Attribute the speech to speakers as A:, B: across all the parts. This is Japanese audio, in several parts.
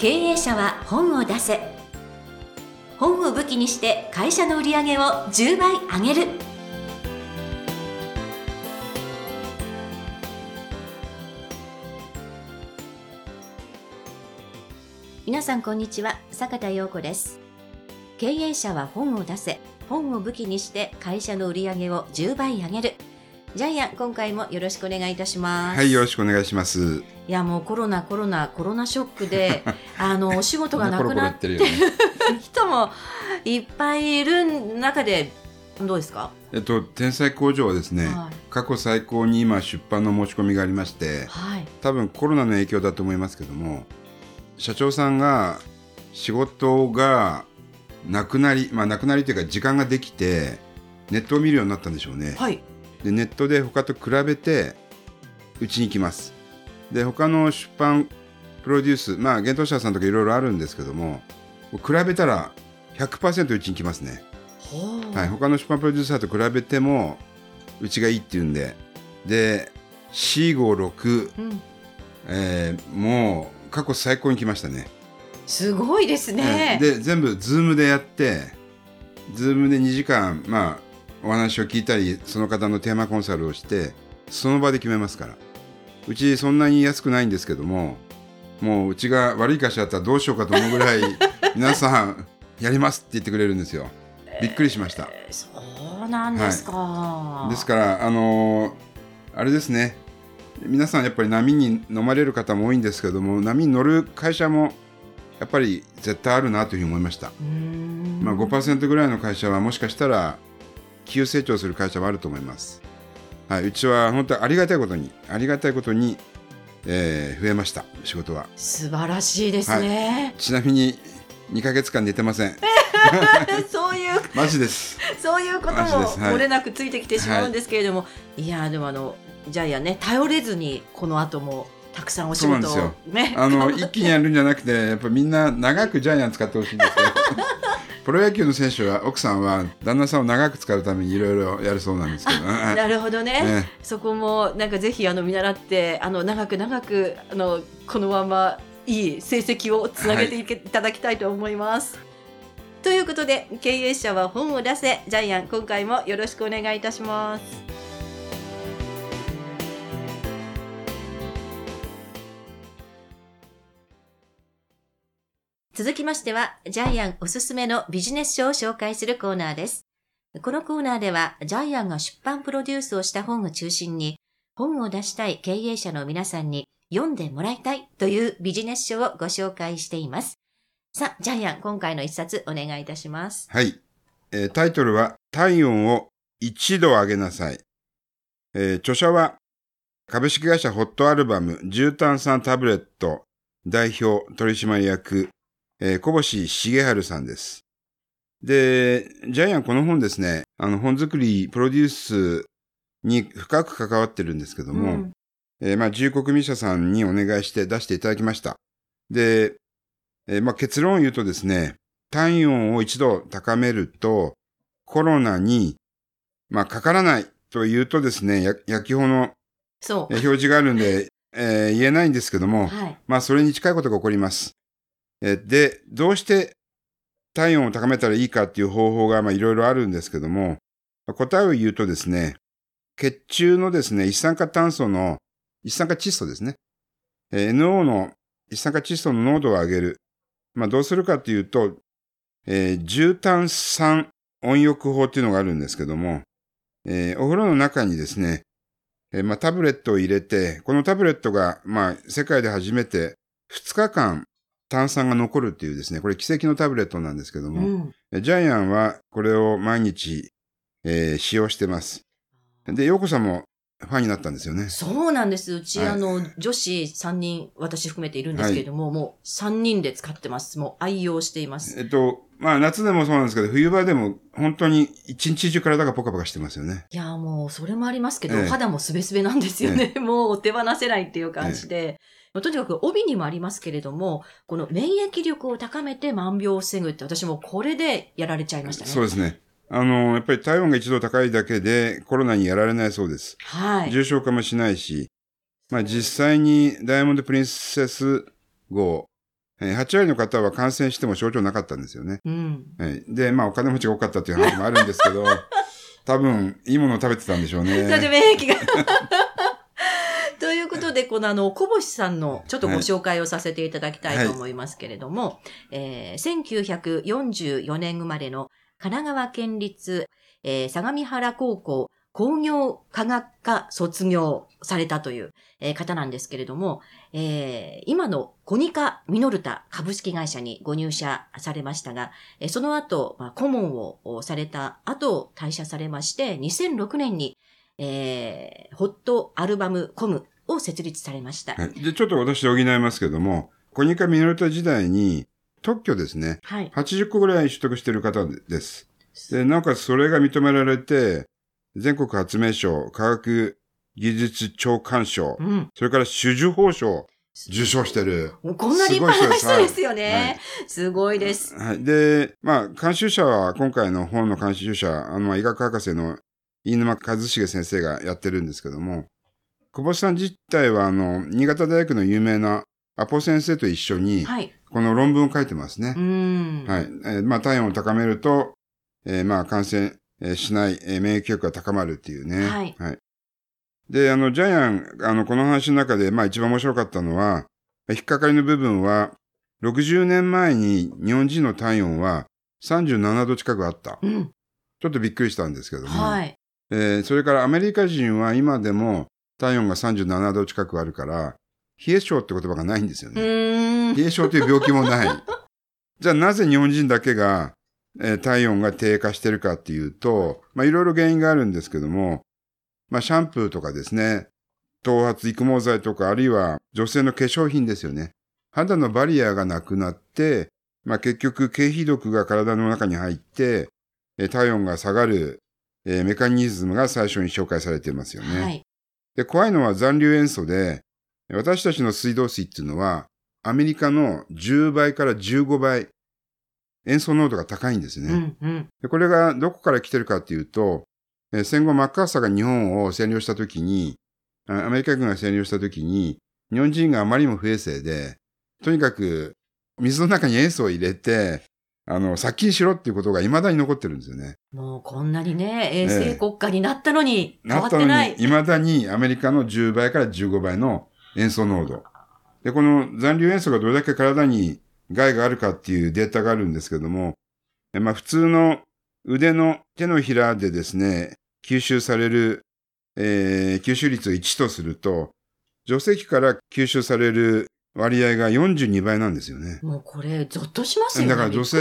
A: 経営者は本を出せ。本を武器にして会社の売り上げを10倍上げる。皆さんこんにちは。坂田陽子です。経営者は本を出せ。本を武器にして会社の売り上げを10倍上げる。ジャイアン今回もよろしくお願いいたします。
B: はいよろしくお願いします。
A: いやもうコロナコロナコロナショックで あのお仕事がなくなってる人もいっぱいいる中でどうですか？
B: えっと天才工場はですね、はい、過去最高に今出版の申し込みがありまして、はい、多分コロナの影響だと思いますけども社長さんが仕事がなくなりまあなくなりというか時間ができてネットを見るようになったんでしょうね。はい、でネットで他と比べてうちに来ます。で他の出版プロデュースまあ幻冬者さんとかいろいろあるんですけども比べたら100%うちに来ますね。はい、他の出版プロデューサーと比べてもうちがいいっていうんでで C56、うん、えー、もう過去最高に来ましたね。
A: すごいですね。
B: で全部ズームでやってズームで2時間まあお話を聞いたりその方のテーマコンサルをしてその場で決めますから。うちそんなに安くないんですけどももううちが悪い会社だったらどうしようかと思うぐらい皆さんやりますって言ってくれるんですよ。びっくりしました、
A: えー、そうなんですか、は
B: い、ですからあのー、あれですね。皆さんやっぱり波に飲まれる方も多いんですけども波に乗る会社もやっぱり絶対あるなというふうに思いました。まあ5%ぐらいの会社はもしかしたら急成長する会社もあると思います。はい、うちは本当にありがたいことに、ありがたいことに、えー、増えました、仕事は。
A: 素晴らしいですね。
B: はい、ちなみに、2か月間寝てません。
A: そういう。
B: マジです。
A: そういうことも漏れなくついてきてしまうんですけれども、はい、いやでもあの、ジャイアンね、頼れずに、この後も。たくさんお仕事を
B: ね、あの一気にやるんじゃなくてやっぱみんな長くジャイアン使ってほしいんですよ プロ野球の選手は奥さんは旦那さんを長く使うためにいろいろやるそうなんですけど、
A: なるほどね、ね、そこもなんかぜひあの見習ってあの長く長くあのこのままいい成績をつなげていただきたいと思います。はい、ということで経営者は本を出せジャイアン今回もよろしくお願いいたします。続きましては、ジャイアンおすすめのビジネス書を紹介するコーナーです。このコーナーでは、ジャイアンが出版プロデュースをした本を中心に、本を出したい経営者の皆さんに読んでもらいたいというビジネス書をご紹介しています。さあ、ジャイアン、今回の一冊お願いいたします。
B: はい。えー、タイトルは、体温を一度上げなさい。えー、著者は、株式会社ホットアルバム重炭酸タブレット代表取締役えー、小星重春さんです。で、ジャイアンこの本ですね、あの本作り、プロデュースに深く関わってるんですけども、うん、えー、まあ、自由国民社さんにお願いして出していただきました。で、えー、まあ、結論を言うとですね、体温を一度高めると、コロナに、まあ、かからないというとですね、薬機法の表示があるんで、えー、言えないんですけども、はい、まあ、それに近いことが起こります。で、どうして体温を高めたらいいかっていう方法がいろいろあるんですけども、答えを言うとですね、血中のですね、一酸化炭素の、一酸化窒素ですね。NO の一酸化窒素の濃度を上げる。まあどうするかっていうと、えー、重炭酸温浴法っていうのがあるんですけども、えー、お風呂の中にですね、えー、まあタブレットを入れて、このタブレットが、まあ世界で初めて2日間炭酸が残るっていうですね、これ奇跡のタブレットなんですけども、うん、ジャイアンはこれを毎日、えー、使用してます。で、ヨーコさんもファンになったんですよね。
A: そうなんです。うち、はい、あの、女子3人、私含めているんですけれども、はい、もう3人で使ってます。もう愛用しています。
B: えっと、まあ夏でもそうなんですけど、冬場でも本当に一日中体がポカポカしてますよね。
A: いや、もうそれもありますけど、ええ、肌もすべすべなんですよね。え、もう手放せないっていう感じで。とにかく帯にもありますけれども、この免疫力を高めて万病を防ぐって私もこれでやられちゃいましたね。
B: そうですね。あの、やっぱり体温が一度高いだけでコロナにやられないそうです。はい。重症化もしないし、まあ実際にダイヤモンドプリンセス号、えー8割の方は感染しても症状なかったんですよね。
A: うん。
B: はい。で、まあお金持ちが多かったっていう話もあるんですけど、多分いいものを食べてたんでしょう
A: それで
B: ね。
A: 免疫が。で、このあの、小星さんのちょっとご紹介をさせていただきたいと思いますけれども、えー1944年生まれの神奈川県立、えー相模原高校工業科学科卒業されたという、えー方なんですけれども、えー今のコニカミノルタ株式会社にご入社されましたが、えーその後、まあ、顧問をされた後退社されまして、2006年にえー、ホットアルバムコムを設立されました。
B: はい。で、ちょっと私補いますけども、コニカミノルタ時代に特許ですね、
A: はい。
B: 80個ぐらい取得している方です。で、なおかつそれが認められて、全国発明賞、科学技術長官賞、
A: うん。
B: それから種樹法賞を受賞してる。
A: こんな立派な人ですよ
B: はい
A: ね。すごいです。
B: はい。で、まあ、監修者は、今回の本の監修者、あの、医学博士の飯沼和重先生がやってるんですけども、久保さん自体は、あの、新潟大学の有名なアポ先生と一緒に、
A: はい。
B: この論文を書いてますね
A: う。ん。
B: はい。えーまあ、体温を高めると、えーまあ、感染えーしない、えー免疫力が高まるっていうね。
A: はい
B: で、あの、ジャイアン、あの、この話の中で、まあ、一番面白かったのは、引っかかりの部分は、60年前に日本人の体温は37度近くあった。
A: うん。
B: ちょっとびっくりしたんですけども。
A: はい。
B: えーそれからアメリカ人は今でも体温が37度近くあるから、冷え性って言葉がないんですよ
A: う
B: ね。冷え性という病気もない。じゃあなぜ日本人だけが、えー体温が低下してるかっていうと、まあいろいろ原因があるんですけども、まあシャンプーとかですね、頭髪育毛剤とか、あるいは女性の化粧品ですよね。肌のバリアがなくなって、まあ結局、経皮毒が体の中に入って、えー体温が下がる、えーメカニズムが最初に紹介されていますよね。
A: はい。
B: で、怖いのは残留塩素で、私たちの水道水っていうのは、アメリカの10倍から15倍、塩素濃度が高いんですね。
A: うん。うん。
B: でこれがどこから来てるかっていうと、えー戦後マッカーサーが日本を占領したときに、あアメリカ軍が占領したときに、日本人があまりにも不衛生で、とにかく水の中に塩素を入れて、あの、殺菌しろっていうことが未だに残ってるんですよね。
A: もうこんなにね、衛生国家になったのに変わ
B: なっ
A: てない。
B: 未だにアメリカの10倍から15倍の塩素濃度。で、この残留塩素がどれだけ体に害があるかっていうデータがあるんですけども、えまあ普通の腕の手のひらでですね、吸収される、えー吸収率を1とすると、女性器から吸収される割合が42倍なんですよね。
A: もうこれ、ゾッとしますよね。
B: だから女性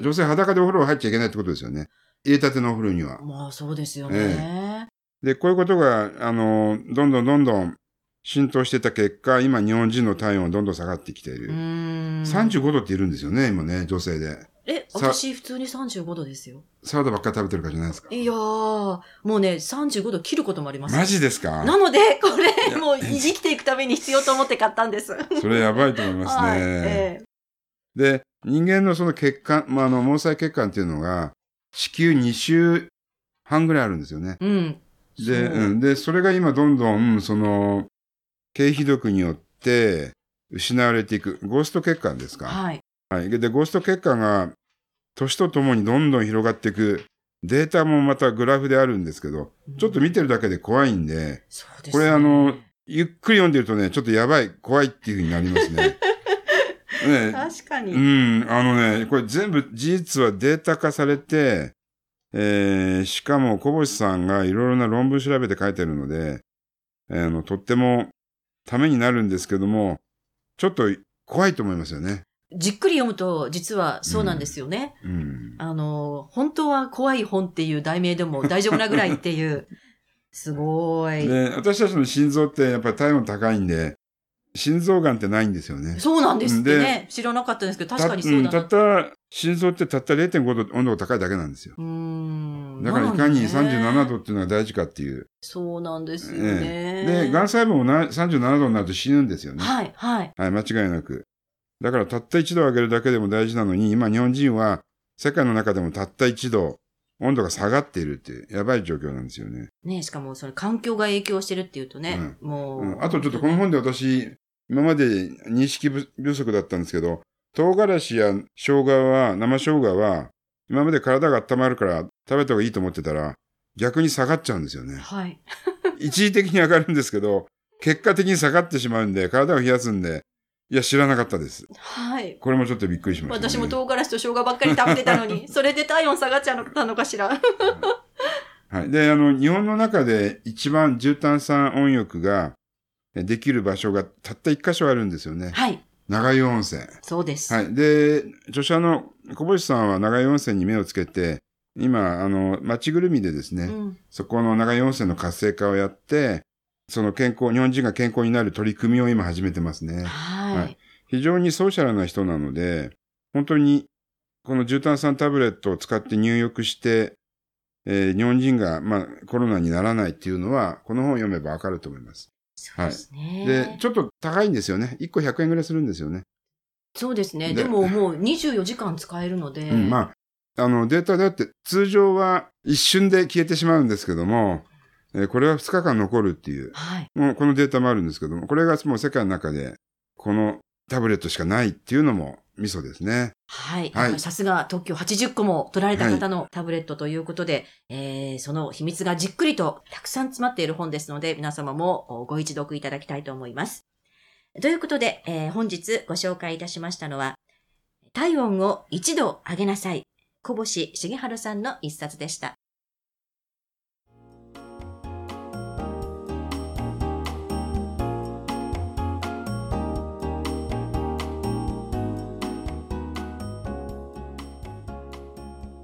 B: 女性裸でお風呂入っちゃいけないってことですよね。入れたてのお風呂には。
A: まあそうですよね。
B: で、こういうことが、あの、どんどんどんどん浸透してた結果、今日本人の体温はどんどん下がってきていうる。
A: ーん。
B: 35度っているんですよね、今ね、女性で。
A: え、
B: さ
A: 私普通に35度ですよ。
B: サラダばっかり食べてるからじゃないですか。
A: いやー、もうね、35度切ることもあります。
B: マジですか？
A: なので、こ
B: い
A: れ、
B: や
A: もう生きていくために必要と思って買ったんです。
B: それやばいと思いますね。
A: はい。え
B: で、人間のその血管、まあ、あの、毛細血管っていうのが、地球2周半ぐらいあるんですよね。
A: えうん。
B: で、うん。で、それが今どんどん、その、経皮毒によって失われていく。ゴースト血管ですか？
A: はい。
B: はい。で、ゴースト血管が年とともにどんどん広がっていくデータもまたグラフであるんですけど、ちょっと見てるだけで怖いんで、
A: そうですね
B: これあの、ゆっくり読んでるとね、ちょっとやばい、怖いっていう風になりますね。ね
A: 確かに。
B: うん、あのね、これ全部事実はデータ化されて、えー、しかも小星さんがいろいろな論文調べて書いてるので、えーあの、とってもためになるんですけども、ちょっと怖いと思いますよね。
A: じっくり読むと、実はそうなんですよね。
B: うん。
A: あの、本当は怖い本っていう題名でも大丈夫なぐらいっていう。すごい。
B: で、私たちの心臓ってやっぱり体温高いんで、心臓がんってないんですよね。
A: そうなんですってね。知らなかったんですけど、確かにそうだな。
B: たうんたった、心臓ってたった0.5度温度が高いだけなんですよ。だからいかに
A: なのね
B: 37度っていうのが大事かっていう。
A: そうなんですよ
B: え
A: ね。
B: えで、がん細胞もな37度になると死ぬんですよね。
A: はい、はい。
B: はい、間違いなく。だからたった1度上げるだけでも大事なのに、今日本人は世界の中でもたった1度温度が下がっているっていう、やばい状況なんですよね。
A: ねしかもその環境が影響してるっていうとね、もう、
B: うん、あとちょっとこの本で私、今まで認識不不足だったんですけど、唐辛子や生姜は、生生姜は、今まで体が温まるから食べた方がいいと思ってたら、逆に下がっちゃうんですよね。
A: はい。
B: 一時的に上がるんですけど、結果的に下がってしまうんで、体を冷やすんで、いや、知らなかったです。
A: はい。
B: これもちょっとびっくりしました、ね。
A: 私も唐辛子と生姜ばっかり食べてたのに、それで体温下がっちゃったのかしら。
B: はい。で、あの、日本の中で一番重炭酸温浴がえできる場所がたった一箇所あるんですよね。
A: はい。
B: 長湯温泉。
A: そうです。
B: はい。で、著者の小星さんは長湯温泉に目をつけて、今、あの、町ぐるみでですね、
A: うん。
B: そこの長湯温泉の活性化をやって、その健康、日本人が健康になる取り組みを今始めてますね。
A: は
B: はいい。非常にソーシャルな人なので、本当にこの重炭酸タブレットを使って入浴して、えー日本人が、まあ、コロナにならないっていうのは、この本を読めばわかると思います。
A: そうですね。
B: で、ちょっと高いんですよね。1個100円ぐらいするんですよね。
A: そうですね。
B: で
A: でももう24時間使えるので。
B: うん、まあ、あの、データであって、通常は一瞬で消えてしまうんですけども、えーこれは2日間残るっていう、
A: はい。
B: もうこのデータもあるんですけども、これがもう世界の中で、このタブレットしかないっていうのもミソですね。
A: はい。
B: はい
A: さすが特許80個も取られた方のタブレットということで、えーその秘密がじっくりとたくさん詰まっている本ですので、皆様もご一読いただきたいと思います。ということで、えー本日ご紹介いたしましたのは、体温を一度上げなさい。小星重春さんの一冊でした。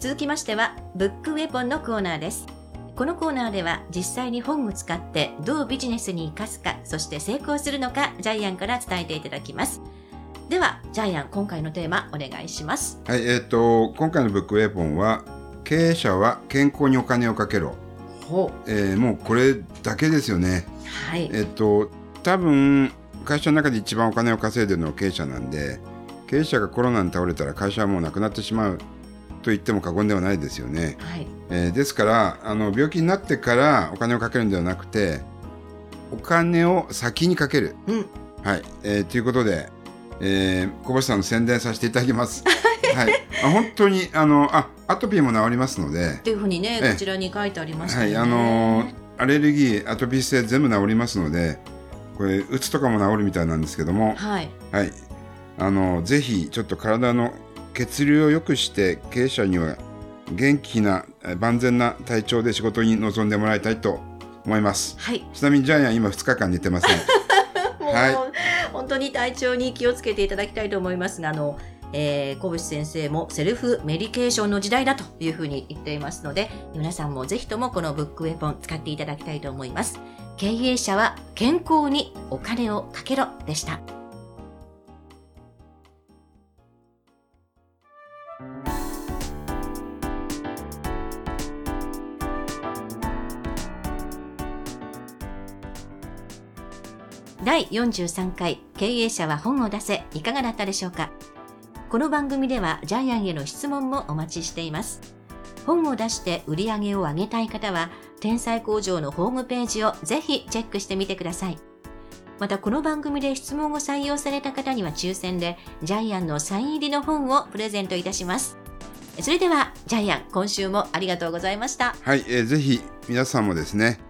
A: 続きましては、ブックウェポンのコーナーです。このコーナーでは実際に本を使ってどうビジネスに活かすか、そして成功するのか、ジャイアンから伝えていただきます。では、ジャイアン、今回のテーマお願いします。
B: はい、えっ、と、今回のブックウェポンは、経営者は健康にお金をかけろ。
A: ほ
B: えーもうこれだけですよね。
A: う。はい。
B: えっ、と、多分、会社の中で一番お金を稼いでるのは経営者なんで、経営者がコロナに倒れたら会社はもうなくなってしまうと言っても過言ではないですよね。
A: はい。
B: えーですからあの病気になってからお金をかけるんではなくてお金を先にかける。
A: うん。
B: はい、えーということで、えー小星さんの宣伝させていただきます。はい、あ本当にあのあアトピーも治りますので
A: っ、ていうふうにね、
B: ええ
A: こちらに書いてありましたよね。
B: はい、あのアレルギーアトピー性全部治りますのでこれうつとかも治るみたいなんですけども、
A: はい。
B: はい、あのぜひちょっと体の血流を良くして経営者には元気なえ万全な体調で仕事に臨んでもらいたいと思います
A: はい。
B: ちなみにジャイアン今2日間寝てません
A: もう、
B: はい
A: 本当に体調に気をつけていただきたいと思いますが、あの、えー、小渕先生もセルフメディケーションの時代だというふうに言っていますので、皆さんもぜひともこのブックウェポン使っていただきたいと思います。経営者は健康にお金をかけろでした。第43回経営者は本を出せいかがだったでしょうか？この番組ではジャイアンへの質問もお待ちしています。本を出して売り上げを上げたい方は天才工場のホームページをぜひチェックしてみてください。またこの番組で質問を採用された方には抽選でジャイアンのサイン入りの本をプレゼントいたします。それではジャイアン今週もありがとうございました。
B: はい、えーぜひ皆さんもですね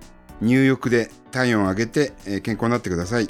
B: 入浴で体温を上げて、健康になってください。